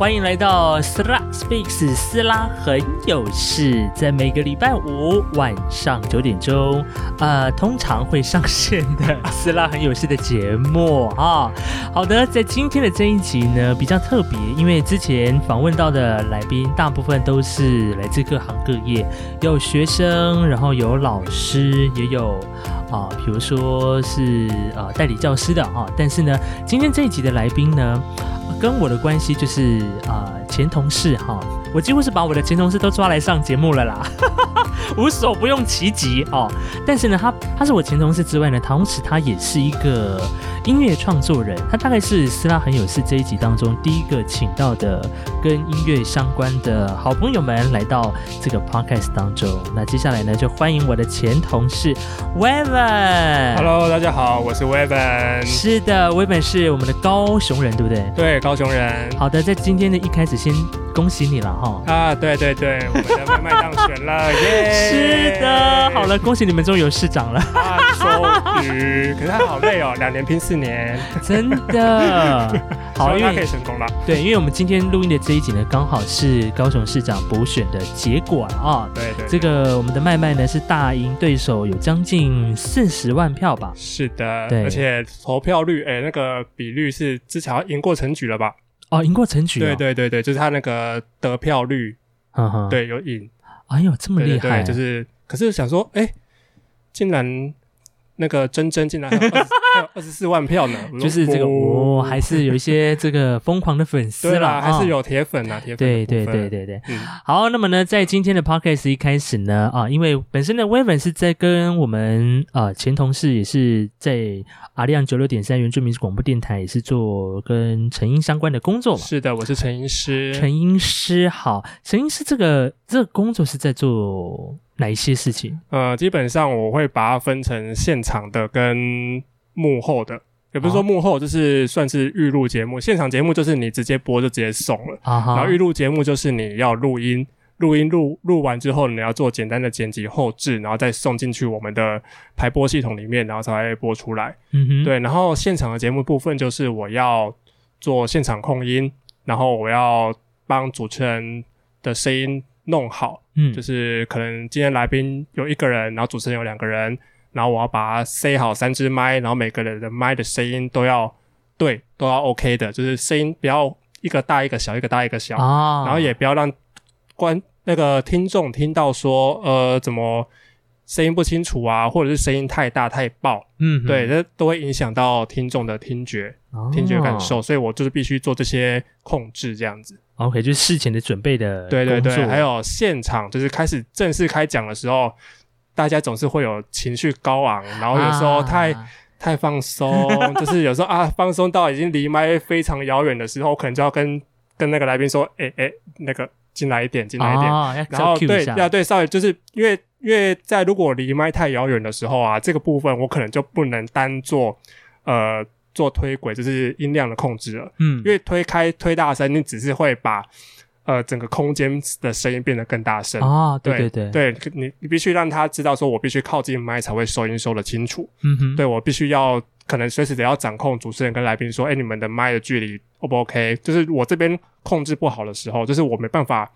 欢迎来到 s l a Speaks 斯拉很有事，在每个礼拜五晚上九点钟，呃，通常会上线的 斯拉很有事的节目啊。好的，在今天的这一集呢，比较特别，因为之前访问到的来宾大部分都是来自各行各业，有学生，然后有老师，也有啊，比如说是呃代理教师的啊。但是呢，今天这一集的来宾呢。跟我的关系就是啊，前同事哈，我几乎是把我的前同事都抓来上节目了啦，无所不用其极哦。但是呢，他他是我前同事之外呢，同时他也是一个音乐创作人，他大概是斯拉很有事这一集当中第一个请到的跟音乐相关的好朋友们来到这个 podcast 当中。那接下来呢，就欢迎我的前同事 Weven。Hello，大家好，我是 Weven。是的，Weven 是我们的高雄人，对不对？对。高雄人，好的，在今天的一开始，先恭喜你了哈！啊，对对对，我们的麦麦当选了，耶！是的，好了，恭喜你们终于有市长了，啊，终于，可是他好累哦，两年拼四年，真的，好，因为可以成功了，对，因为我们今天录音的这一集呢，刚好是高雄市长补选的结果了啊，对对，这个我们的麦麦呢是大赢对手，有将近四十万票吧？是的，对，而且投票率，哎，那个比率是之前赢过陈举了吧？哦，赢过陈举，对对对对，就是他那个得票率，对，有赢。哎呦，这么厉害！就是，可是想说，哎，竟然。那个真真竟然 还有二十四万票呢，就是这个哦，还是有一些这个疯狂的粉丝啦，还是有铁粉啊，铁粉。对对对对对，好，那么呢，在今天的 podcast 一开始呢，啊，因为本身的微粉是在跟我们啊前同事也是在阿亮九六点三原住民广播电台也是做跟成音相关的工作嘛。是的，我是成音师。成音师好，成音师这个这个工作是在做。哪一些事情？呃，基本上我会把它分成现场的跟幕后的，也不是说幕后，就是算是预录节目。现场节目就是你直接播就直接送了，然后预录节目就是你要录音，录音录录完之后你要做简单的剪辑后置，然后再送进去我们的排播系统里面，然后才会播出来。嗯哼，对。然后现场的节目部分就是我要做现场控音，然后我要帮主持人的声音。弄好，嗯，就是可能今天来宾有一个人，然后主持人有两个人，然后我要把它塞好三支麦，然后每个人的麦的声音都要对，都要 OK 的，就是声音不要一个大一个小，一个大一个小，然后也不要让观那个听众听到说，呃，怎么声音不清楚啊，或者是声音太大太爆，嗯，对，这都会影响到听众的听觉、听觉感受，所以我就是必须做这些控制，这样子。OK，就是事前的准备的，对对对，还有现场就是开始正式开讲的时候，大家总是会有情绪高昂，然后有时候太太放松，就是有时候啊放松到已经离麦非常遥远的时候，可能就要跟跟那个来宾说，哎哎，那个进来一点，进来一点，然后对要对稍微就是因为因为在如果离麦太遥远的时候啊，这个部分我可能就不能单做呃。做推轨就是音量的控制了，嗯，因为推开推大声，你只是会把呃整个空间的声音变得更大声。啊，对对对，对。你你必须让他知道说我必须靠近麦才会收音收得清楚，嗯哼，对我必须要可能随时得要掌控主持人跟来宾说，哎，你们的麦的距离 O 不 OK？就是我这边控制不好的时候，就是我没办法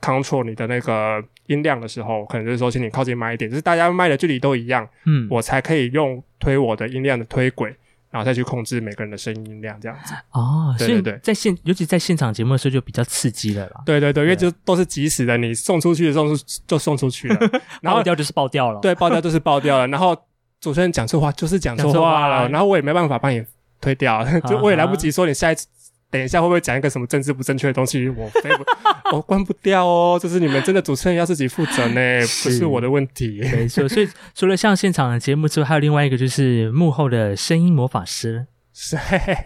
control 你的那个音量的时候，可能就是说请你靠近麦一点，就是大家麦的距离都一样，嗯，我才可以用推我的音量的推轨。然后再去控制每个人的声音量，这样子哦。对。对在现，尤其在现场节目的时候就比较刺激了啦。对对对，因为就都是即时的，你送出去的时候就送出去了，然后掉就是爆掉了。对，爆掉就是爆掉了。然后主持人讲错话就是讲错话了，然后我也没办法帮你推掉，就我也来不及说你下一次。等一下，会不会讲一个什么政治不正确的东西？我飞不，我关不掉哦。就是你们真的主持人要自己负责呢，不是我的问题。没错，所以除了像现场的节目之外，还有另外一个就是幕后的声音魔法师。是，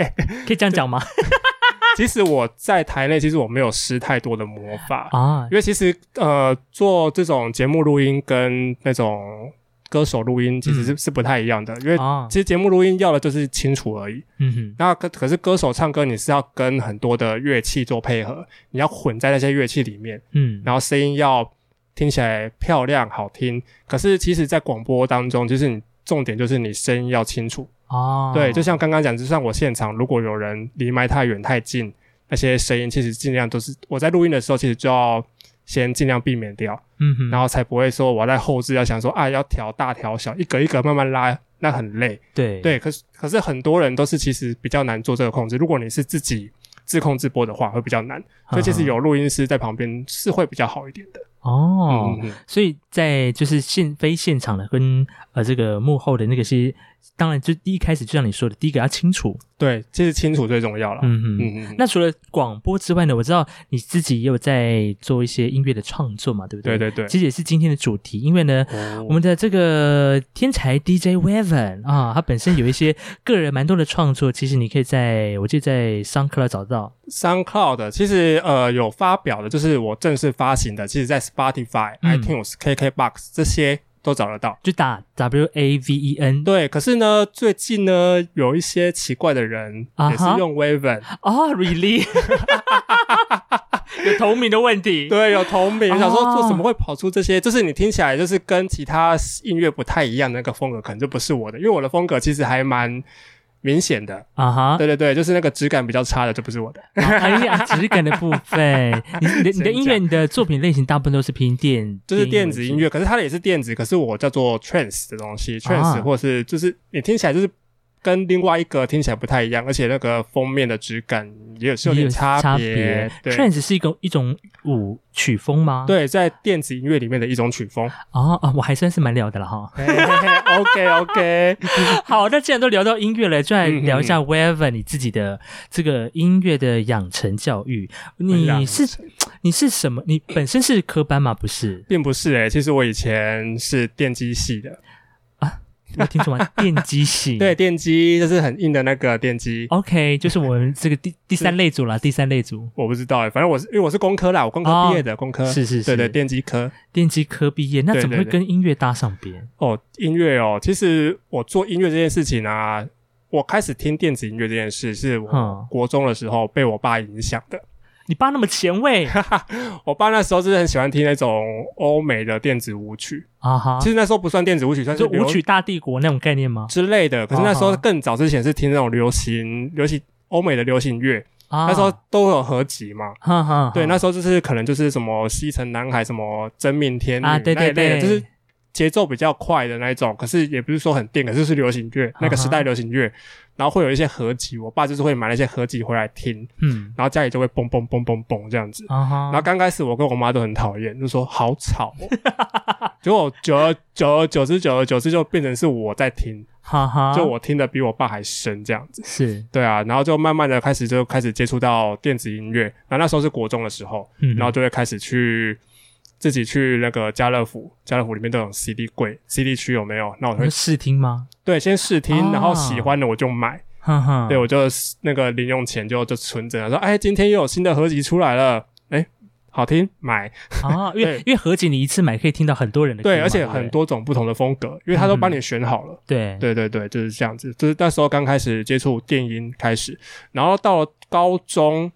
可以这样讲吗？其实我在台内，其实我没有施太多的魔法啊，因为其实呃，做这种节目录音跟那种。歌手录音其实是是不太一样的，因为其实节目录音要的就是清楚而已。嗯哼，那可可是歌手唱歌，你是要跟很多的乐器做配合，你要混在那些乐器里面。嗯，然后声音要听起来漂亮好听。可是其实，在广播当中，就是你重点就是你声音要清楚。哦，对，就像刚刚讲，就像我现场，如果有人离麦太远太近，那些声音，其实尽量都是我在录音的时候，其实就要先尽量避免掉，嗯哼，然后才不会说我在后置要想说啊要调大调小，一格一格慢慢拉，那很累。对对，可是可是很多人都是其实比较难做这个控制。如果你是自己自控自播的话，会比较难，所以其实有录音师在旁边是会比较好一点的。哦，所以在就是现非现场的跟呃这个幕后的那个是。当然，就第一开始就像你说的，第一个要清楚，对，这是清楚最重要了。嗯嗯嗯。那除了广播之外呢？我知道你自己也有在做一些音乐的创作嘛，对不对？对对对。其实也是今天的主题，因为呢，我们的这个天才 DJ Weaven 啊，他本身有一些个人蛮多的创作，其实你可以在我记得在 SoundCloud 找到 SoundCloud，其实呃有发表的，就是我正式发行的，其实在 Spotify、iTunes、KKBox 这些。都找得到，就打 W A V E N。对，可是呢，最近呢，有一些奇怪的人也是用 Waven 啊，Really？有同名的问题？对，有同名。想说，做什么会跑出这些？就是你听起来就是跟其他音乐不太一样的那个风格，可能就不是我的，因为我的风格其实还蛮。明显的啊哈，对对对，就是那个质感比较差的，这不是我的。哎呀，质感的部分，你的 你的音乐，你的作品类型大部分都是偏电，就是电子音乐，可是它也是电子，可是我叫做 trance 的东西，trance 或是就是你听起来就是。跟另外一个听起来不太一样，而且那个封面的质感也是有点差别。Trance 是一个一种舞曲风吗？对，在电子音乐里面的一种曲风。哦啊，我还算是蛮聊的了哈。OK OK，好，那既然都聊到音乐了，就来聊一下 Weven 你自己的这个音乐的养成教育。你是你是什么？你本身是科班吗？不是，并不是诶。其实我以前是电机系的。有听说吗？电机系对电机就是很硬的那个电机。OK，就是我们这个第 第三类组了。第三类组我不知道哎，反正我是因为我是工科啦，我工科毕业的工科是是是，对对，电机科电机科毕业，那怎么会跟音乐搭上边？哦，音乐哦，其实我做音乐这件事情啊，我开始听电子音乐这件事是我国中的时候被我爸影响的。你爸那么前卫，我爸那时候就是很喜欢听那种欧美的电子舞曲啊哈。其实那时候不算电子舞曲，算是舞曲大帝国那种概念吗？之类的。可是那时候更早之前是听那种流行、流行欧美的流行乐，那时候都有合集嘛。哈哈。对，那时候就是可能就是什么西城男孩、什么真命天女那一类的，就是节奏比较快的那一种。可是也不是说很电，可是是流行乐，那个时代流行乐。然后会有一些合集，我爸就是会买那些合集回来听，嗯，然后家里就会嘣嘣嘣嘣嘣这样子，然后刚开始我跟我妈都很讨厌，就说好吵，结果久而久而久之久而久之就变成是我在听，哈哈，就我听的比我爸还深这样子，是对啊，然后就慢慢的开始就开始接触到电子音乐，然后那时候是国中的时候，然后就会开始去。自己去那个家乐福，家乐福里面都有 CD 柜，CD 区有没有？那我会试听吗？对，先试听，然后喜欢的我就买。对，我就那个零用钱就就存着，说哎，今天又有新的合集出来了，哎，好听，买啊！因为 因为合集你一次买可以听到很多人的，对，而且很多种不同的风格，因为他都帮你选好了。对，对对对，就是这样子。就是那时候刚开始接触电音开始，然后到了高中，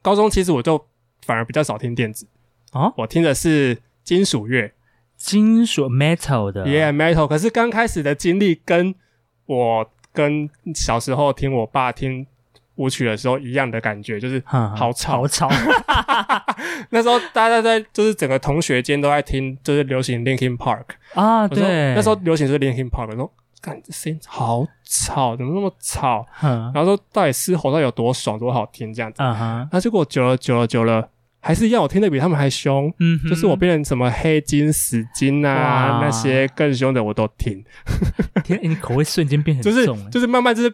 高中其实我就反而比较少听电子。哦，我听的是金属乐，金属 metal 的，yeah metal。可是刚开始的经历跟我跟小时候听我爸听舞曲的时候一样的感觉，就是 好吵，好吵。那时候大家在就是整个同学间都在听，就是流行 Linkin Park 啊，对，那时候流行是 Linkin Park，说感这声音好吵，怎么那么吵？然后说到底嘶吼到底有多爽，多好听这样子。那结果久了久了久了。还是一样，我听的比他们还凶。嗯，就是我变成什么黑金、死金啊，那些更凶的我都听。天，你口味瞬间变很重，就是慢慢就是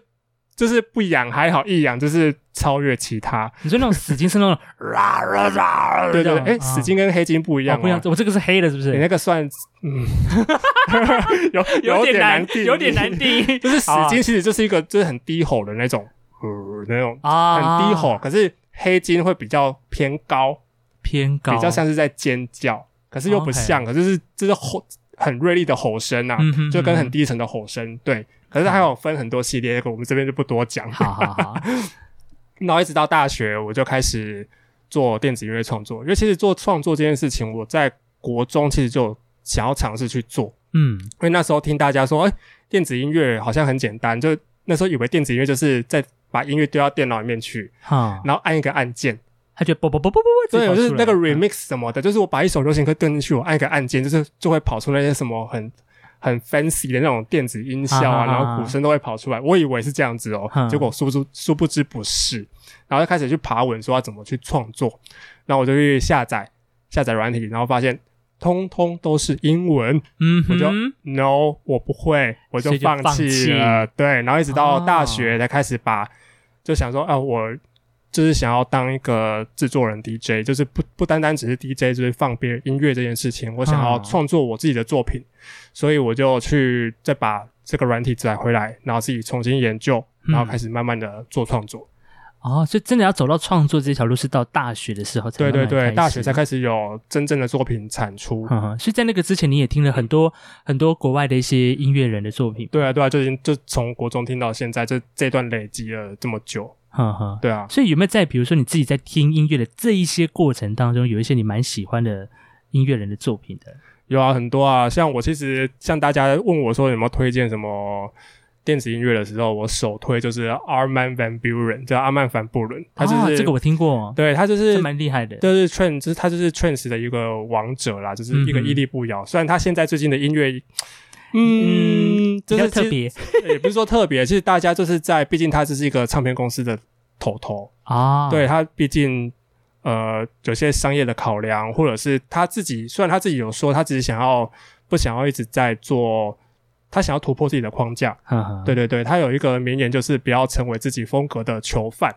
就是不养还好，一养就是超越其他。你说那种死金是那种，对对，哎，死金跟黑金不一样，不一样。我这个是黑的，是不是？你那个算，嗯，有有点难听，有点难定。就是死金其实就是一个就是很低吼的那种，呃，那种啊，很低吼，可是。黑金会比较偏高，偏高，比较像是在尖叫，可是又不像，可是这是吼很锐利的吼声啊，就跟很低沉的吼声，对。可是它有分很多系列，我们这边就不多讲。好好好。然后一直到大学，我就开始做电子音乐创作，因为其实做创作这件事情，我在国中其实就想要尝试去做，嗯，因为那时候听大家说，哎，电子音乐好像很简单，就那时候以为电子音乐就是在把音乐丢到电脑里面去，然后按一个按键，它就啵啵啵啵啵，对，就是那个 remix 什么的，就是我把一首流行歌丢进去，我按一个按键，就是就会跑出那些什么很很 fancy 的那种电子音效啊，然后鼓声都会跑出来。我以为是这样子哦，结果殊不知殊不知不是，然后就开始去爬文说要怎么去创作，然后我就去下载下载软体，然后发现。通通都是英文，嗯，我就 no，我不会，我就放弃了。对，然后一直到大学才开始把，就想说啊，我就是想要当一个制作人 DJ，就是不不单单只是 DJ，就是放别人音乐这件事情，我想要创作我自己的作品，所以我就去再把这个软体载回来，然后自己重新研究，然后开始慢慢的做创作。哦，所以真的要走到创作这条路，是到大学的时候才对对对，大学才开始有真正的作品产出。所以在那个之前，你也听了很多很多国外的一些音乐人的作品。对啊，对啊，就已经就从国中听到现在，这这段累积了这么久。哈哈，对啊。所以有没有在比如说你自己在听音乐的这一些过程当中，有一些你蛮喜欢的音乐人的作品的？有啊，很多啊。像我其实像大家问我说有没有推荐什么？电子音乐的时候，我首推就是 Arman van Buren，叫阿曼凡布伦，他就是这个我听过，对他就是蛮厉害的，就是 Trance，就是他就是 Trance 的一个王者啦，就是一个屹立不摇。虽然他现在最近的音乐，嗯，就是特别，也不是说特别，其实大家就是在，毕竟他这是一个唱片公司的头头啊，对他毕竟呃有些商业的考量，或者是他自己，虽然他自己有说他只是想要不想要一直在做。他想要突破自己的框架，对对对，他有一个名言，就是不要成为自己风格的囚犯，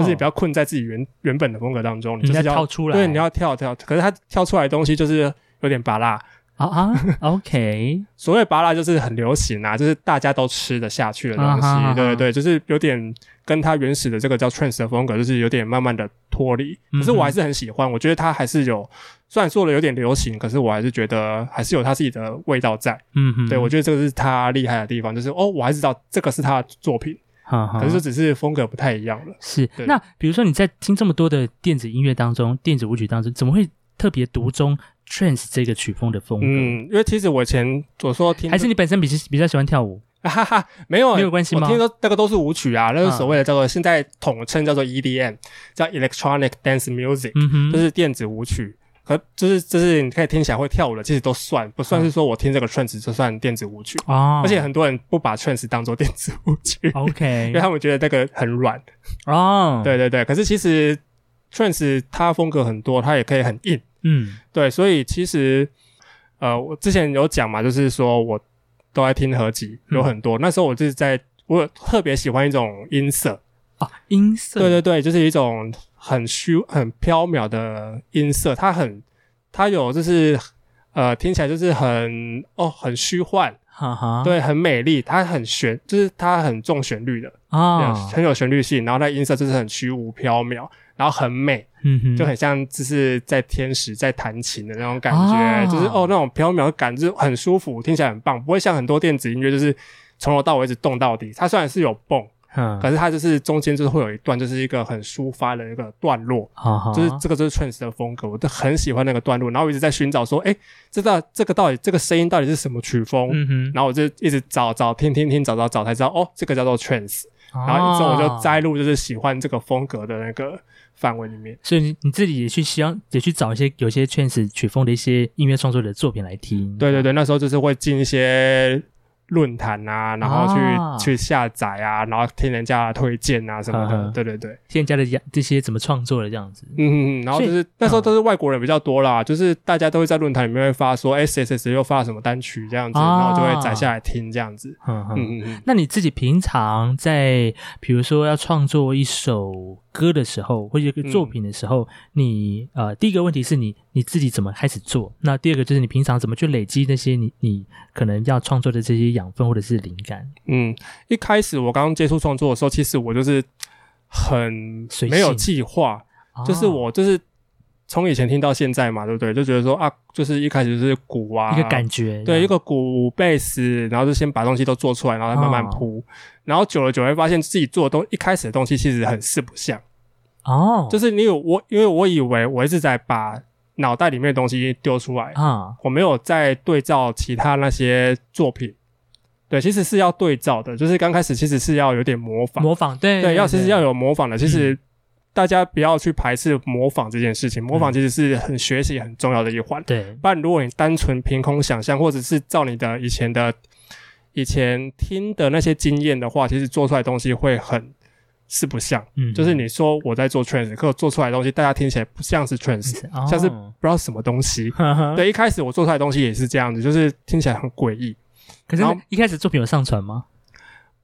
就是不要困在自己原原本的风格当中，你要跳出来，对，你要跳跳。可是他跳出来的东西就是有点拔辣。啊啊，OK，所谓拔辣就是很流行啊，就是大家都吃得下去的东西，对对对，就是有点跟它原始的这个叫 trance 的风格，就是有点慢慢的脱离。可是我还是很喜欢，我觉得它还是有，虽然做的有点流行，可是我还是觉得还是有它自己的味道在。嗯哼，对我觉得这个是他厉害的地方，就是哦，我还知道这个是他的作品，可是只是风格不太一样了。是，那比如说你在听这么多的电子音乐当中，电子舞曲当中，怎么会特别独钟？trance 这个曲风的风格，嗯，因为其实我以前我说听，还是你本身比较比较喜欢跳舞，哈哈，没有没有关系吗？我听说那个都是舞曲啊，那个所谓的叫做现在统称叫做 EDM，叫 Electronic Dance Music，嗯哼，就是电子舞曲，和就是就是你可以听起来会跳舞的，其实都算不算是说我听这个 trance 就算电子舞曲啊？而且很多人不把 trance 当做电子舞曲，OK，因为他们觉得那个很软哦，对对对，可是其实 trance 它风格很多，它也可以很硬。嗯，对，所以其实，呃，我之前有讲嘛，就是说我都在听合集，有很多。那时候我就是在，我特别喜欢一种音色。啊，音色，对对对，就是一种很虚、很飘渺的音色，它很，它有就是呃，听起来就是很哦，很虚幻，哈哈，对，很美丽，它很旋，就是它很重旋律的啊，很有旋律性，然后它音色就是很虚无缥缈。然后很美，嗯哼，就很像就是在天使在弹琴的那种感觉，就是哦那种飘渺感，就是很舒服，听起来很棒，不会像很多电子音乐就是从头到尾一直动到底。它虽然是有蹦，嗯，可是它就是中间就是会有一段，就是一个很抒发的一个段落，就是这个就是 trance 的风格，我都很喜欢那个段落。然后我一直在寻找说，哎，这道这个到底这个声音到底是什么曲风？然后我就一直找找听听听，找找找才知道，哦，这个叫做 trance。然后之后我就摘录就是喜欢这个风格的那个。范围里面，所以你你自己也去希望也去找一些有些圈子曲风的一些音乐创作者的作品来听。对对对，那时候就是会进一些。论坛啊，然后去去下载啊，然后听人家推荐啊什么的，对对对，听人家的这些怎么创作的这样子，嗯嗯，然后就是那时候都是外国人比较多啦，就是大家都会在论坛里面会发说，哎谁谁谁又发了什么单曲这样子，然后就会载下来听这样子，嗯嗯。嗯。那你自己平常在比如说要创作一首歌的时候，或者一个作品的时候，你呃第一个问题是你你自己怎么开始做？那第二个就是你平常怎么去累积那些你你可能要创作的这些。养分或者是灵感，嗯，一开始我刚刚接触创作的时候，其实我就是很没有计划，就是我就是从以前听到现在嘛，对不对？就觉得说啊，就是一开始就是鼓啊，一个感觉，对，一个鼓贝斯，然后就先把东西都做出来，然后再慢慢铺，然后久了久会发现自己做的东一开始的东西其实很四不像哦，就是你有我，因为我以为我一直在把脑袋里面的东西丢出来啊，我没有在对照其他那些作品。对，其实是要对照的，就是刚开始其实是要有点模仿，模仿，对对，要其实要有模仿的。其实大家不要去排斥模仿这件事情，模仿其实是很学习很重要的一环。对，不然如果你单纯凭空想象，或者是照你的以前的以前听的那些经验的话，其实做出来东西会很是不像。嗯，就是你说我在做 trance，可我做出来的东西，大家听起来不像是 trance，像是不知道什么东西。对，一开始我做出来的东西也是这样子，就是听起来很诡异。可是一开始作品有上传吗？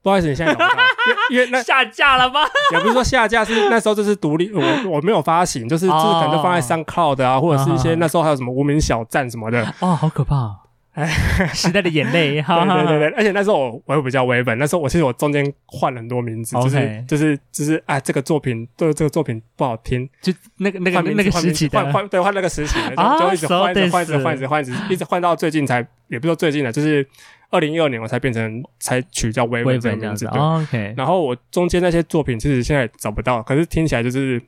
不好意思，你现在找不到，因为那下架了吗？也不是说下架，是那时候就是独立，我我没有发行，就是就是可能就放在 SoundCloud 啊，或者是一些那时候还有什么无名小站什么的。哦，好可怕！哎，时代的眼泪。对对对对，而且那时候我我又比较微本，那时候我其实我中间换了很多名字，就是就是就是啊，这个作品对这个作品不好听，就那个那个那个时期换换对换那个时期，就一直换一直换一直换一直换一直一直换到最近才，也不说最近了，就是。二零一二年我才变成才取叫微微这个名字，对。OK。然后我中间那些作品其实现在找不到，可是听起来就是，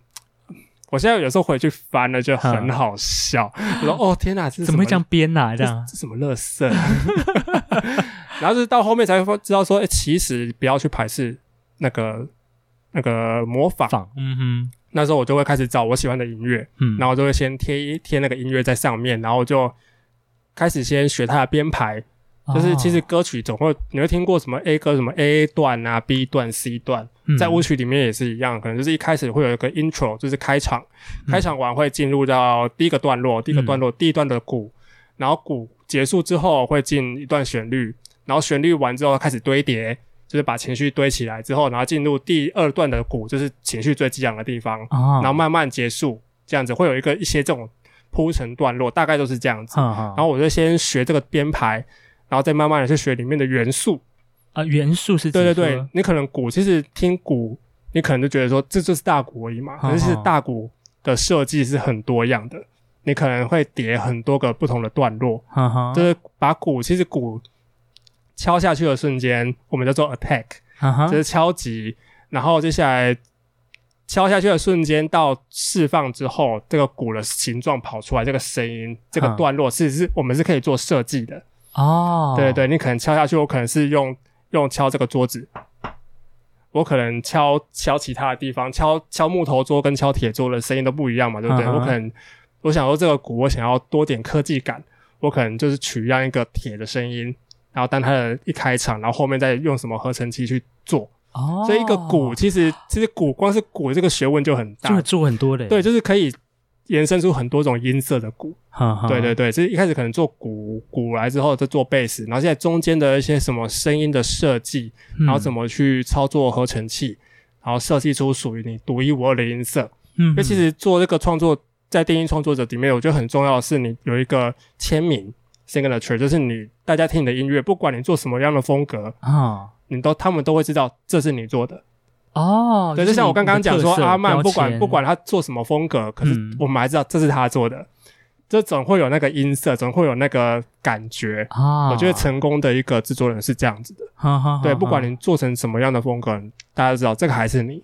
我现在有时候回去翻了就很好笑。我说哦天哪，怎么会这样编呐？这样这什么乐色？然后是到后面才知道说，哎，其实不要去排斥那个那个模仿。嗯哼。那时候我就会开始找我喜欢的音乐，嗯，然后就会先贴一贴那个音乐在上面，然后就开始先学它的编排。就是其实歌曲总会你会听过什么 A 歌什么 A 段啊 B 段 C 段，在舞曲里面也是一样，可能就是一开始会有一个 intro，就是开场，开场完会进入到第一个段落，第一个段落第一段的鼓，然后鼓结束之后会进一段旋律，然后旋律完之后开始堆叠，就是把情绪堆起来之后，然后进入第二段的鼓，就是情绪最激昂的地方，然后慢慢结束，这样子会有一个一些这种铺陈段落，大概都是这样子，然后我就先学这个编排。然后再慢慢的去学里面的元素。啊，元素是对对对，你可能鼓其实听鼓，你可能就觉得说这就是大鼓而已嘛，可是大鼓的设计是很多样的，你可能会叠很多个不同的段落，就是把鼓其实鼓敲下去的瞬间，我们叫做 attack，就是敲击，然后接下来敲下去的瞬间到释放之后，这个鼓的形状跑出来，这个声音这个段落是是我们是可以做设计的。哦，对对，你可能敲下去，我可能是用用敲这个桌子，我可能敲敲其他的地方，敲敲木头桌跟敲铁桌的声音都不一样嘛，对不对？我可能我想说这个鼓，我想要多点科技感，我可能就是取样一个铁的声音，然后当它的一开场，然后后面再用什么合成器去做。哦，所以一个鼓其实其实鼓光是鼓这个学问就很大，就做很多的，对，就是可以。延伸出很多种音色的鼓，对对对，就是一开始可能做鼓鼓来之后再做贝斯，然后现在中间的一些什么声音的设计，然后怎么去操作合成器，然后设计出属于你独一无二的音色。嗯，因为其实做这个创作，在电音创作者里面，我觉得很重要的是你有一个签名，signature，就是你大家听你的音乐，不管你做什么样的风格啊，你都他们都会知道这是你做的。哦，对，就像我刚刚讲说，阿曼不管不管他做什么风格，可是我们还知道这是他做的，这总会有那个音色，总会有那个感觉啊。我觉得成功的一个制作人是这样子的，对，不管你做成什么样的风格，大家都知道这个还是你。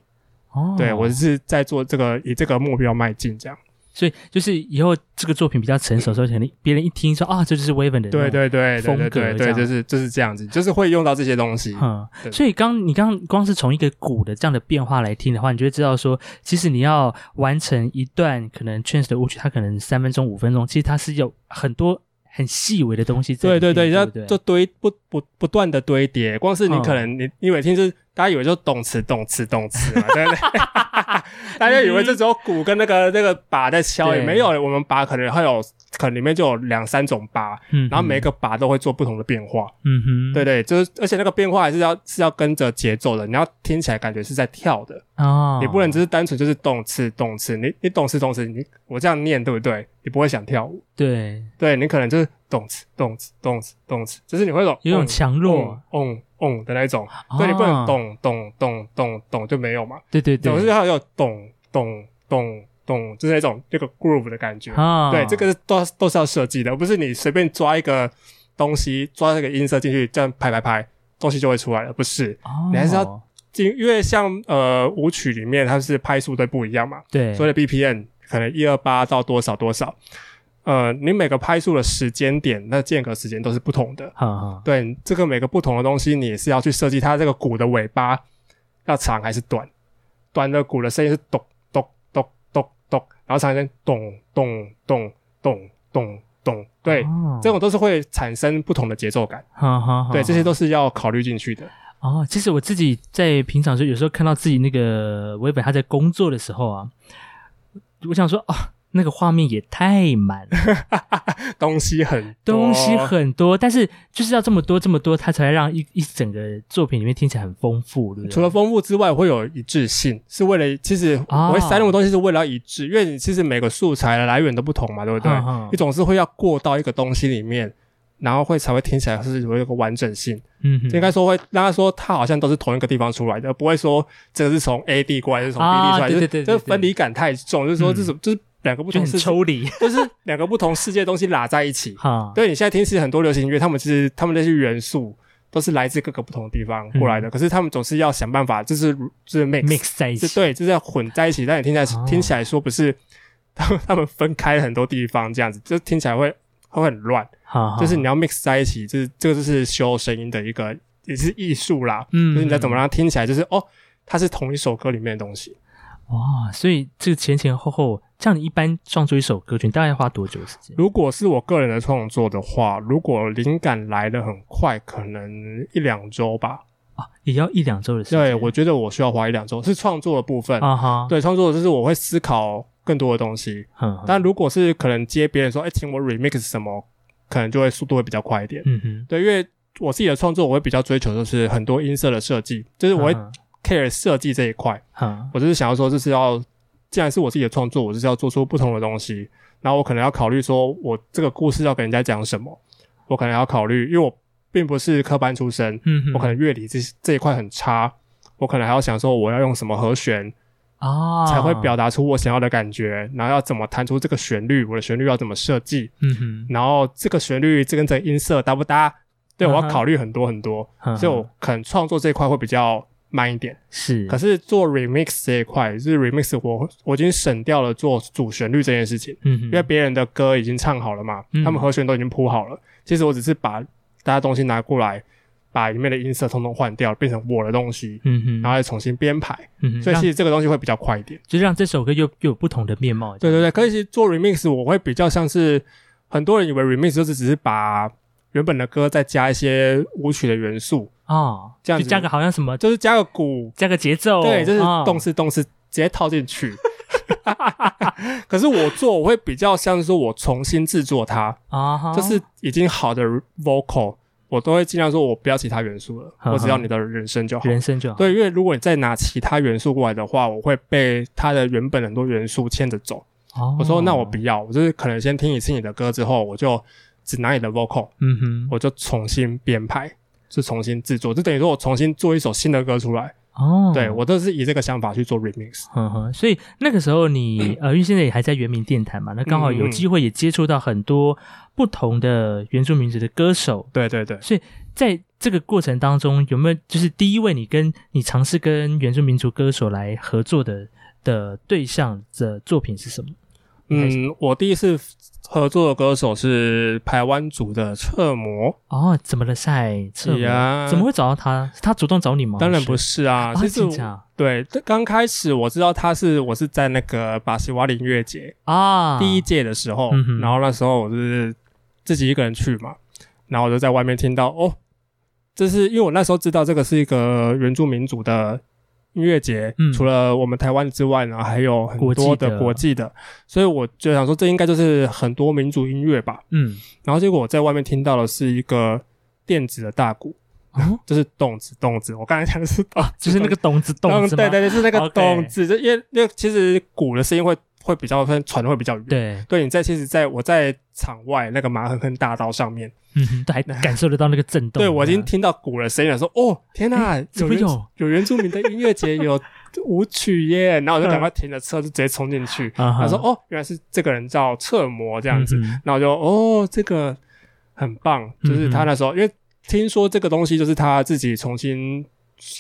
哦，对我是在做这个，以这个目标迈进，这样。所以就是以后这个作品比较成熟的时候，可能别人一听说啊，这就是 Waven 的对对对风格，对，就是就是这样子，就是会用到这些东西。嗯，所以刚你刚光是从一个鼓的这样的变化来听的话，你就会知道说，其实你要完成一段可能 Chance 的舞曲，它可能三分钟、五分钟，其实它是有很多很细微的东西。对对对，要就堆不不不断的堆叠，光是你可能你因为听是。大家以为就动词动词动词嘛，对不对？大家以为这只有鼓跟那个那个把在敲，也没有。我们把可能会有，可能里面就有两三种把，然后每个把都会做不同的变化。嗯哼，对对，就是而且那个变化还是要是要跟着节奏的，你要听起来感觉是在跳的哦。你不能只是单纯就是动词动词，你你动词动词，你我这样念对不对？你不会想跳舞。对对，你可能就是动词动词动词动词，就是你会有有种强弱。咚的那种，对你不能咚咚咚咚咚就没有嘛？对对对，总是要有咚咚咚咚，就是那种这个 groove 的感觉。对，这个都都是要设计的，而不是你随便抓一个东西，抓那个音色进去，这样拍拍拍，东西就会出来了。不是，你还是要进，因为像呃舞曲里面它是拍速都不一样嘛。对，所以 BPM 可能一二八到多少多少。呃，你每个拍摄的时间点，那间隔时间都是不同的。对，这个每个不同的东西，你也是要去设计它这个鼓的尾巴要长还是短，短的鼓的声音是咚咚咚咚咚，然后长声咚咚咚咚咚咚，对，这种都是会产生不同的节奏感。对，这些都是要考虑进去的。哦，其实我自己在平常时有时候看到自己那个维本他在工作的时候啊，我想说啊。那个画面也太满，东西很东西很多，但是就是要这么多这么多，它才让一一整个作品里面听起来很丰富。除了丰富之外，会有一致性，是为了其实我会塞那么多东西是为了一致，因为你其实每个素材的来源都不同嘛，对不对？你总是会要过到一个东西里面，然后会才会听起来是有一个完整性。嗯，应该说会让他说它好像都是同一个地方出来的，不会说这个是从 A 地过来，是从 B 地出来，对对，这分离感太重，就是说这种就是。两个不同抽离，就是两个不同世界的东西拉在一起。哈，对你现在听是很多流行音乐，他们其实他们那些元素都是来自各个不同的地方过来的，可是他们总是要想办法，就是就是 mix mix 在一起，对，就是要混在一起。但你听起来听起来说不是，他们他们分开很多地方这样子，就听起来会会很乱。就是你要 mix 在一起，就是这个就是修声音的一个也是艺术啦。嗯，就是你要怎么让它听起来就是哦，它是同一首歌里面的东西。哇，所以这前前后后，像你一般创作一首歌曲，大概要花多久时间？如果是我个人的创作的话，如果灵感来的很快，可能一两周吧。啊，也要一两周的时间。对，我觉得我需要花一两周，是创作的部分。啊哈，对，创作就是我会思考更多的东西。嗯，但如果是可能接别人说，哎，请我 remix 什么，可能就会速度会比较快一点。嗯哼，对，因为我自己的创作，我会比较追求就是很多音色的设计，就是我会。care 设计这一块，我就是想要说，就是要，既然是我自己的创作，我就是要做出不同的东西。然后我可能要考虑说，我这个故事要给人家讲什么，我可能要考虑，因为我并不是科班出身，我可能乐理这这一块很差，我可能还要想说，我要用什么和弦啊，才会表达出我想要的感觉，然后要怎么弹出这个旋律，我的旋律要怎么设计，嗯哼，然后这个旋律这跟这音色搭不搭？对我要考虑很多很多，所以我可能创作这一块会比较。慢一点。是，可是做 remix 这一块，就是 remix 我我已经省掉了做主旋律这件事情，嗯，因为别人的歌已经唱好了嘛，他们和弦都已经铺好了，其实我只是把大家东西拿过来，把里面的音色通通换掉，变成我的东西，嗯哼，然后再重新编排，嗯哼，所以其实这个东西会比较快一点，就让这首歌又又有不同的面貌。对对对，可是做 remix 我会比较像是很多人以为 remix 就是只是把原本的歌再加一些舞曲的元素。哦，这样就加个好像什么，就是加个鼓，加个节奏，对，就是动次动次直接套进去。可是我做我会比较像是说我重新制作它。啊，就是已经好的 vocal，我都会尽量说我不要其他元素了，我只要你的人声就好，人声就好。对，因为如果你再拿其他元素过来的话，我会被它的原本很多元素牵着走。我说那我不要，我就是可能先听一次你的歌之后，我就只拿你的 vocal，嗯哼，我就重新编排。是重新制作，就等于说我重新做一首新的歌出来哦。对我都是以这个想法去做 remix。哼哼，所以那个时候你呃，因为现在也还在原名电台嘛，那刚好有机会也接触到很多不同的原住民族的歌手。对对对。所以在这个过程当中，有没有就是第一位你跟你尝试跟原住民族歌手来合作的的对象的作品是什么？嗯，我第一次。合作的歌手是台湾组的侧模哦，怎么了？赛侧模怎么会找到他？他主动找你吗？当然不是啊，其实对，刚开始我知道他是我是在那个巴西瓦林音乐节啊第一届的时候，然后那时候我是自己一个人去嘛，然后我就在外面听到哦，这是因为我那时候知道这个是一个原住民族的。音乐节，除了我们台湾之外呢，还有很多的国际的，所以我就想说，这应该就是很多民族音乐吧。嗯，然后结果我在外面听到的是一个电子的大鼓，就是动子动子。我刚才讲的是啊，就是那个咚子咚子，对对对，是那个咚子。就因为因为其实鼓的声音会。会比较分传的会比较远，对，对，你在其实在我在场外那个马亨亨大道上面，嗯，还感受得到那个震动。对我已经听到鼓的声音了，说哦天哪，怎么有有原住民的音乐节有舞曲耶？然后我就赶快停了车，就直接冲进去。他说哦，原来是这个人叫侧模这样子。然后就哦，这个很棒，就是他那时候因为听说这个东西就是他自己重新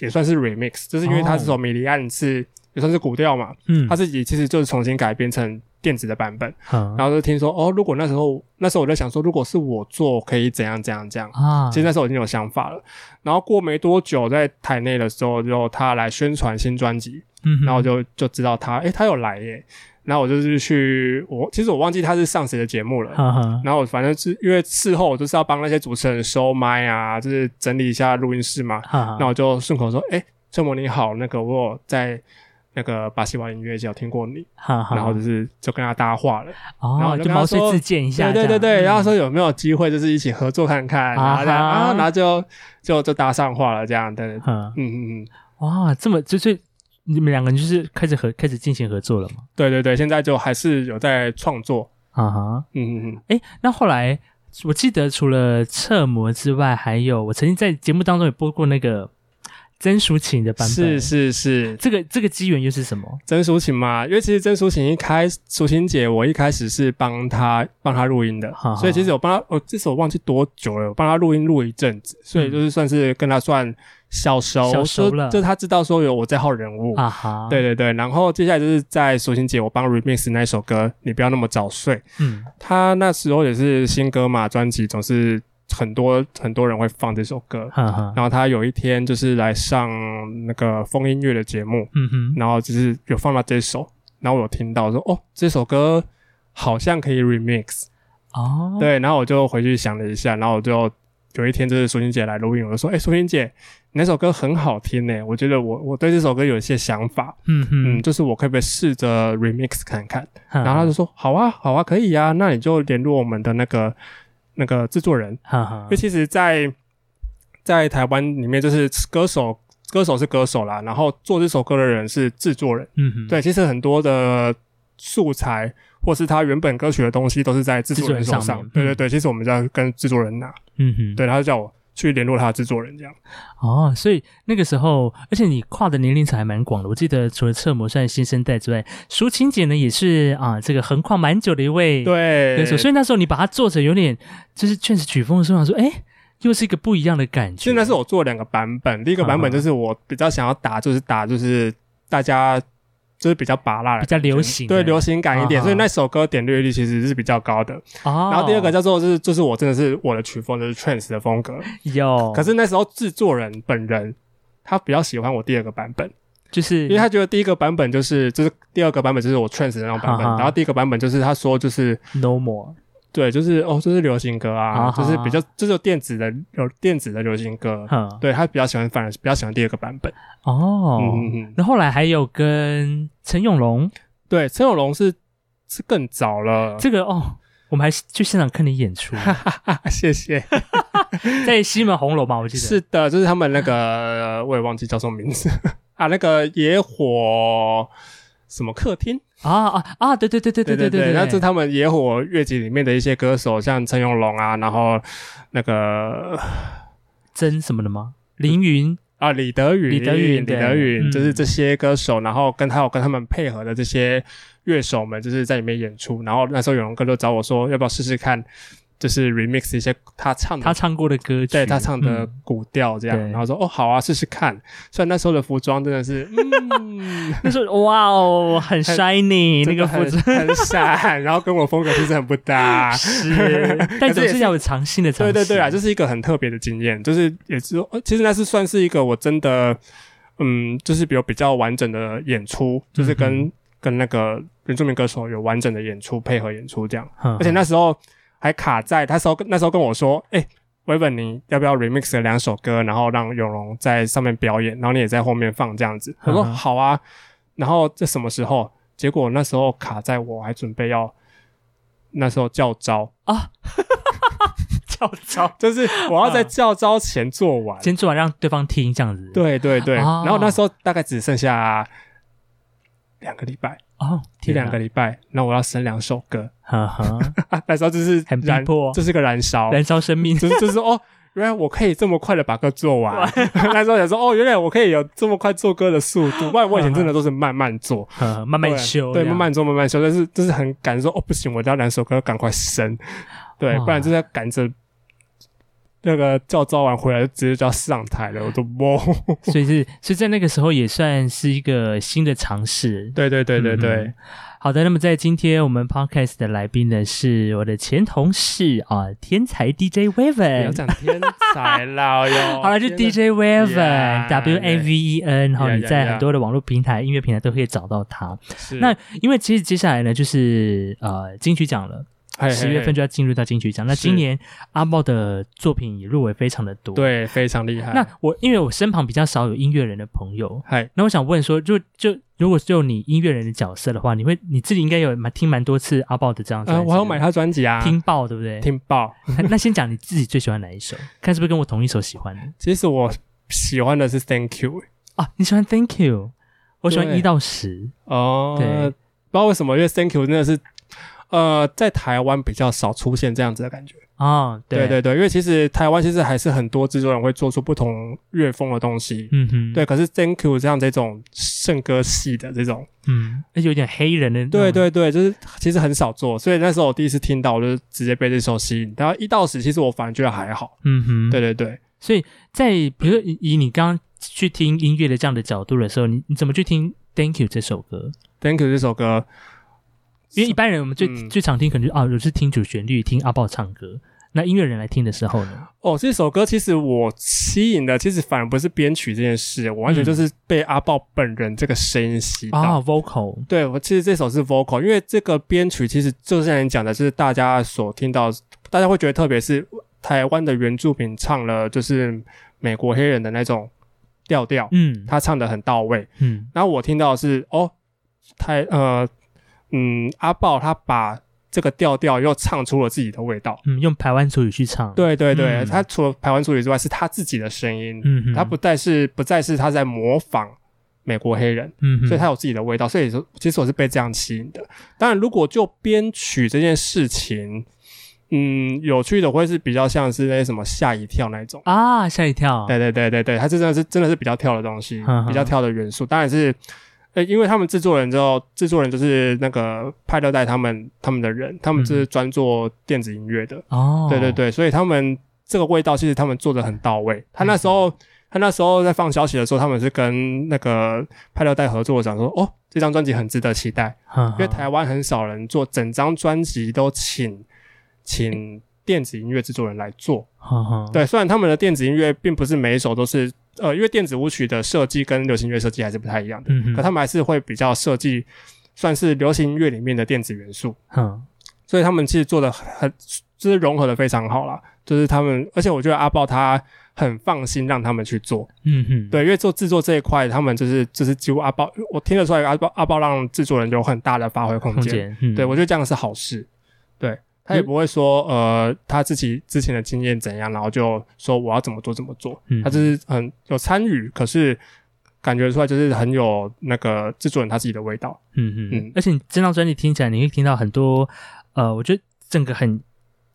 也算是 remix，就是因为他这首米利安是。也算是古调嘛，嗯，他自己其实就是重新改编成电子的版本，然后就听说哦，如果那时候那时候我在想说，如果是我做，可以怎样怎样这样啊？其实那时候已经有想法了。然后过没多久，在台内的时候，就他来宣传新专辑，嗯然后就就知道他，诶，他有来耶。然后我就是去，我其实我忘记他是上谁的节目了。然后反正是因为事后我就是要帮那些主持人收麦啊，就是整理一下录音室嘛。那我就顺口说，诶，郑模你好，那个我在。那个巴西瓦音乐节有听过你，然后就是就跟他搭话了，然后就毛遂自荐一下，对对对，然后说有没有机会就是一起合作看看，然后然后就就就搭上话了这样对，嗯嗯嗯，哇，这么就是你们两个人就是开始合开始进行合作了吗？对对对，现在就还是有在创作，啊哈，嗯嗯嗯，哎，那后来我记得除了侧模之外，还有我曾经在节目当中也播过那个。曾淑琴的版本。是是是，这个这个机缘又是什么？曾淑琴嘛，因为其实曾淑琴一开淑琴姐，我一开始是帮她帮她录音的，所以其实我帮她，我这首忘记多久了，我帮她录音录一阵子，所以就是算是跟她算小熟，小熟了，就她知道说有我这号人物。啊哈，对对对，然后接下来就是在淑琴姐，我帮 remix 那首歌，你不要那么早睡，嗯，她那时候也是新歌嘛，专辑总是。很多很多人会放这首歌，然后他有一天就是来上那个风音乐的节目，然后就是有放到这首，然后我有听到说哦，这首歌好像可以 remix 哦，对，然后我就回去想了一下，然后我就有一天就是苏欣姐来录音，我就说，哎，苏欣姐，那首歌很好听呢，我觉得我我对这首歌有一些想法，嗯嗯，就是我可不可以试着 remix 看看？然后他就说，好啊，好啊，可以呀，那你就联络我们的那个。那个制作人，因为其实，在在台湾里面，就是歌手，歌手是歌手啦，然后做这首歌的人是制作人。嗯哼，对，其实很多的素材或是他原本歌曲的东西，都是在制作人手上。对对对，其实我们在跟制作人拿。嗯哼，对，他就叫我。去联络他的制作人，这样哦，所以那个时候，而且你跨的年龄层还蛮广的。我记得除了侧模算新生代之外，淑琴姐呢也是啊，这个横跨蛮久的一位歌手。所以那时候你把它做成有点就是确实曲风的时候，说哎，又是一个不一样的感觉。现在是我做两个版本，第一个版本就是我比较想要打，就是打就是大家。就是比较拔辣，比较流行，对流行感一点，所以那首歌点阅率其实是比较高的。哦，然后第二个叫做是，就是我真的是我的曲风就是 trance 的风格。有，可是那时候制作人本人他比较喜欢我第二个版本，就是因为他觉得第一个版本就是就是第二个版本就是我 trance 的那种版本，然后第一个版本就是他说就是 no more。对，就是哦，就是流行歌啊，就是比较就是电子的有电子的流行歌，对他比较喜欢，反而比较喜欢第二个版本哦。那后来还有跟陈永龙，对，陈永龙是是更早了。这个哦，我们还去现场看你演出，谢谢，在西门红楼嘛，我记得 是的，就是他们那个我也忘记叫什么名字 啊，那个野火。什么客厅啊啊啊！对对对对对对对，那是他们野火乐集里面的一些歌手，像陈永龙啊，然后那个曾什么的吗？凌云啊，李德云，李德云，李德云，就是这些歌手，然后跟他有跟他们配合的这些乐手们，就是在里面演出。然后那时候永龙哥就找我说，要不要试试看？就是 remix 一些他唱他唱过的歌曲，对他唱的古调这样，然后说哦好啊，试试看。虽然那时候的服装真的是，嗯，那时候哇哦很 shiny 那个服装。很闪，然后跟我风格其实很不搭，是，但总是要有尝新的尝对对对啊，这是一个很特别的经验，就是也是其实那是算是一个我真的嗯，就是比如比较完整的演出，就是跟跟那个原住民歌手有完整的演出配合演出这样，而且那时候。还卡在他时候那时候跟我说，哎，维本你要不要 remix 两首歌，然后让永荣在上面表演，然后你也在后面放这样子。我说好啊，然后这什么时候？结果那时候卡在我还准备要那时候叫招。啊，叫招。就是我要在叫招前做完，先做完让对方听这样子。对对对，然后那时候大概只剩下两个礼拜。哦，提两个礼拜，那我要生两首歌，哈哈，那时候就是很逼迫，这是个燃烧，燃烧生命，就是就是哦，原来我可以这么快的把歌做完。那时候想说，哦，原来我可以有这么快做歌的速度，不然我以前真的都是慢慢做，慢慢修，对，慢慢做，慢慢修，但是就是很赶，说哦不行，我要两首歌赶快生，对，不然就要赶着。那个教招完回来就直接叫上台了，我都懵。所以是，所以在那个时候也算是一个新的尝试。对对对对对。好的，那么在今天我们 podcast 的来宾呢是我的前同事啊，天才 DJ Weaven。不要讲天才了哟。好了，就 DJ Weaven，W A V E N 然后你在很多的网络平台、音乐平台都可以找到他。那因为其实接下来呢，就是呃金曲奖了。十月份就要进入到金曲奖，那今年阿豹的作品也入围非常的多，对，非常厉害。那我因为我身旁比较少有音乐人的朋友，嗨，那我想问说，就就如果就你音乐人的角色的话，你会你自己应该有蛮听蛮多次阿豹的这样，呃，我有买他专辑啊，听爆对不对？听爆。那先讲你自己最喜欢哪一首，看是不是跟我同一首喜欢的。其实我喜欢的是 Thank You 啊，你喜欢 Thank You，我喜欢一到十哦，对，不知道为什么，因为 Thank You 真的是。呃，在台湾比较少出现这样子的感觉啊，对对对，因为其实台湾其实还是很多制作人会做出不同乐风的东西，嗯哼，对。可是 Thank You 这样这种圣歌系的这种，嗯，而且有点黑人的，对对对，就是其实很少做，所以那时候我第一次听到，我就直接被这首吸引。然后一到十，其实我反而觉得还好，嗯哼，对对对。所以在比如以你刚刚去听音乐的这样的角度的时候，你你怎么去听 Thank You 这首歌？Thank You 这首歌。因为一般人我们最最常听可能就啊，我是听主旋律，听阿豹唱歌。那音乐人来听的时候呢？哦，这首歌其实我吸引的，其实反而不是编曲这件事，我完全就是被阿豹本人这个声音吸到。啊，vocal。对，我其实这首是 vocal，因为这个编曲其实就是像你讲的，就是大家所听到，大家会觉得特别是台湾的原著品唱了，就是美国黑人的那种调调，嗯，他唱的很到位，嗯。然后我听到是哦，台呃。嗯，阿豹他把这个调调又唱出了自己的味道。嗯，用台湾族语去唱。对对对，他除了台湾族语之外，是他自己的声音。嗯，他不再是不再是他在模仿美国黑人。嗯，所以他有自己的味道。所以说，其实我是被这样吸引的。当然，如果就编曲这件事情，嗯，有趣的会是比较像是那些什么吓一跳那种啊，吓一跳。对对对对对，他这真的是真的是比较跳的东西，比较跳的元素。当然是。诶，因为他们制作人之后，制作人就是那个派乐代他们他们的人，他们是专做电子音乐的。哦，对对对，所以他们这个味道其实他们做的很到位。他那时候他那时候在放消息的时候，他们是跟那个派乐代合作，讲说哦，这张专辑很值得期待，因为台湾很少人做整张专辑都请请电子音乐制作人来做。对，虽然他们的电子音乐并不是每一首都是。呃，因为电子舞曲的设计跟流行乐设计还是不太一样的，可他们还是会比较设计，算是流行音乐里面的电子元素。嗯，所以他们其实做的很，就是融合的非常好啦。就是他们，而且我觉得阿豹他很放心让他们去做。嗯哼，对，因为做制作这一块，他们就是就是几乎阿豹，我听得出来阿豹阿豹让制作人有很大的发挥空间。对，我觉得这样是好事。对。他也不会说，呃，他自己之前的经验怎样，然后就说我要怎么做怎么做。他就是很有参与，可是感觉出来就是很有那个制作人他自己的味道。嗯嗯嗯。而且这张专辑听起来，你会听到很多，呃，我觉得整个很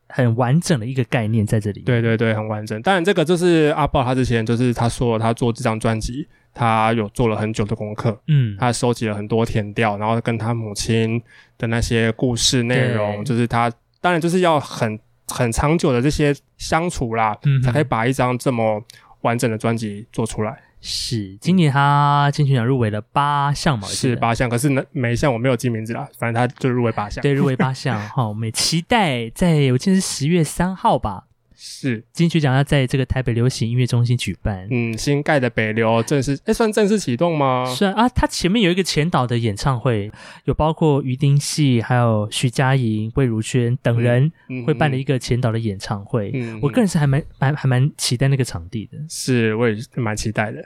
很完整的一个概念在这里。对对对，很完整。当然，这个就是阿豹他之前就是他说他做这张专辑，他有做了很久的功课。嗯，他收集了很多填调，然后跟他母亲的那些故事内容，就是他。当然，就是要很很长久的这些相处啦，才可以把一张这么完整的专辑做出来。是，今年他金曲奖入围了八项嘛？是八项，可是呢，每一项我没有记名字啦，反正他就入围八项。对，入围八项。好，我们期待，在我记得是十月三号吧。是金曲奖要在这个台北流行音乐中心举办，嗯，新盖的北流正式，哎，算正式启动吗？算啊，它前面有一个前导的演唱会，有包括于丁系、还有徐佳莹、魏如萱等人会办的一个前导的演唱会。嗯我个人是还蛮蛮还蛮期待那个场地的，是我也蛮期待的。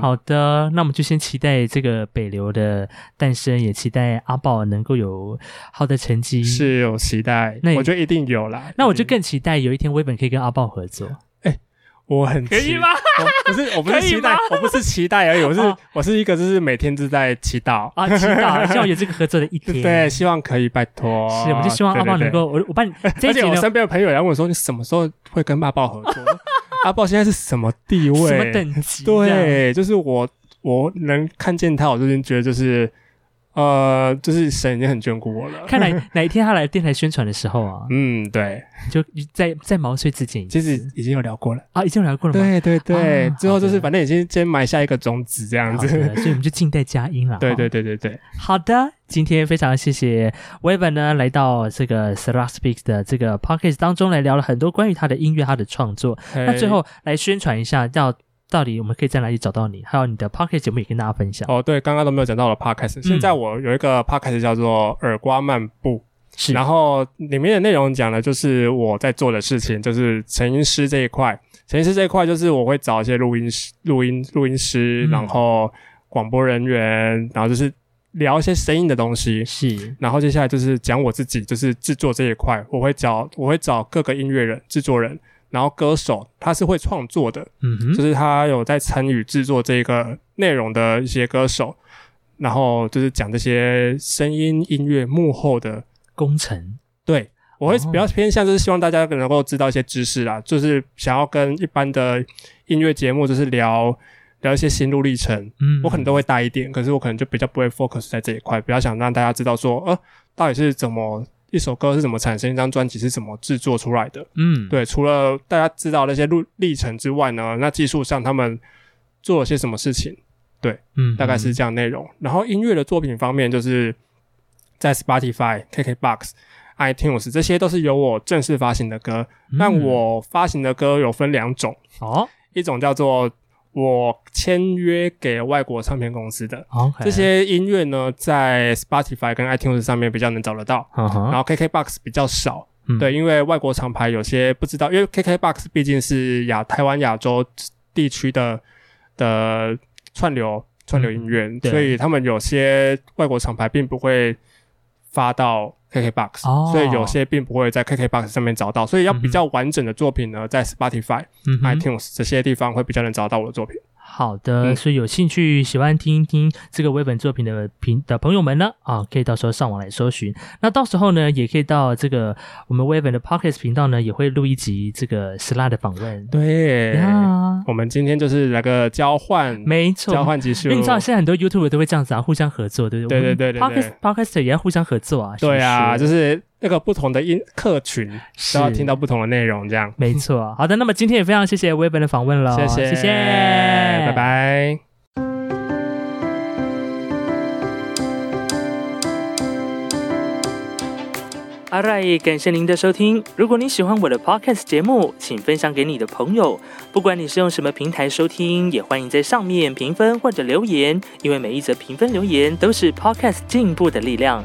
好的，那我们就先期待这个北流的诞生，也期待阿宝能够有好的成绩。是有期待，那我觉得一定有啦。那我就更期待有一天微本可以跟阿宝合作。哎，我很可以吗？不是，我不是期待，我不是期待而已，我是我是一个就是每天都在祈祷啊，祈祷希望有这个合作的一天。对，希望可以，拜托。是，我就希望阿豹能够我我帮你。而且我身边的朋友来问我说，你什么时候会跟阿豹合作？阿豹现在是什么地位？什么等级？对，就是我，我能看见他，我就觉得就是呃，就是神已经很眷顾我了。看来 哪一天他来电台宣传的时候啊，嗯，对，就在在毛遂自荐，其实已经有聊过了啊，已经有聊过了。对对对，最后就是反正已经先埋下一个种子这样子，所以我们就静待佳音了。对对对对对，好的，今天非常谢谢 w e v e n 呢来到这个 s r a Speaks 的这个 Podcast 当中来聊了很多关于他的音乐、他的创作。那最后来宣传一下，要。到底我们可以在哪里找到你？还有你的 podcast 节目也跟大家分享哦。对，刚刚都没有讲到的 podcast，现在我有一个 podcast 叫做耳瓜漫步，是。然后里面的内容讲的就是我在做的事情，就是成音师这一块。成音师这一块就是我会找一些录音师、录音录音师，然后广播人员，然后就是聊一些声音的东西。是。然后接下来就是讲我自己，就是制作这一块，我会找我会找各个音乐人、制作人。然后歌手他是会创作的，嗯哼，就是他有在参与制作这个内容的一些歌手，然后就是讲这些声音音乐幕后的工程。对我会比较偏向，就是希望大家能够知道一些知识啦，就是想要跟一般的音乐节目就是聊聊一些心路历程。嗯，我可能都会带一点，可是我可能就比较不会 focus 在这一块，比较想让大家知道说，呃，到底是怎么。一首歌是怎么产生？一张专辑是怎么制作出来的？嗯，对。除了大家知道那些路历程之外呢，那技术上他们做了些什么事情？对，嗯，大概是这样内容。然后音乐的作品方面，就是在 Spotify、KKBox、iTunes 这些都是由我正式发行的歌。但我发行的歌有分两种哦，一种叫做。我签约给外国唱片公司的。这些音乐呢，在 Spotify 跟 iTunes 上面比较能找得到，然后 KKBox 比较少，对，因为外国厂牌有些不知道，因为 KKBox 毕竟是亚台湾亚洲地区的的串流串流音乐，所以他们有些外国厂牌并不会发到。KKBox，所以有些并不会在 KKBox 上面找到，所以要比较完整的作品呢，在 Spotify、iTunes 这些地方会比较能找到我的作品。好的，所以有兴趣喜欢听一听这个微本作品的评的朋友们呢，啊，可以到时候上网来搜寻。那到时候呢，也可以到这个我们微本的 Pockets 频道呢，也会录一集这个 Sla 的访问。对呀，我们今天就是来个交换，没错，交换集数。因为你知道现在很多 YouTube 都会这样子啊，互相合作，对不对？对对对对 Pockets Pockets 也要互相合作啊。对啊，就是。那个不同的音客群都要听到不同的内容，这样没错。好的，那么今天也非常谢谢威本的访问了，谢谢谢谢，拜拜。阿瑞，感谢您的收听。如果你喜欢我的 podcast 节目，请分享给你的朋友。不管你是用什么平台收听，也欢迎在上面评分或者留言，因为每一则评分留言都是 podcast 进步的力量。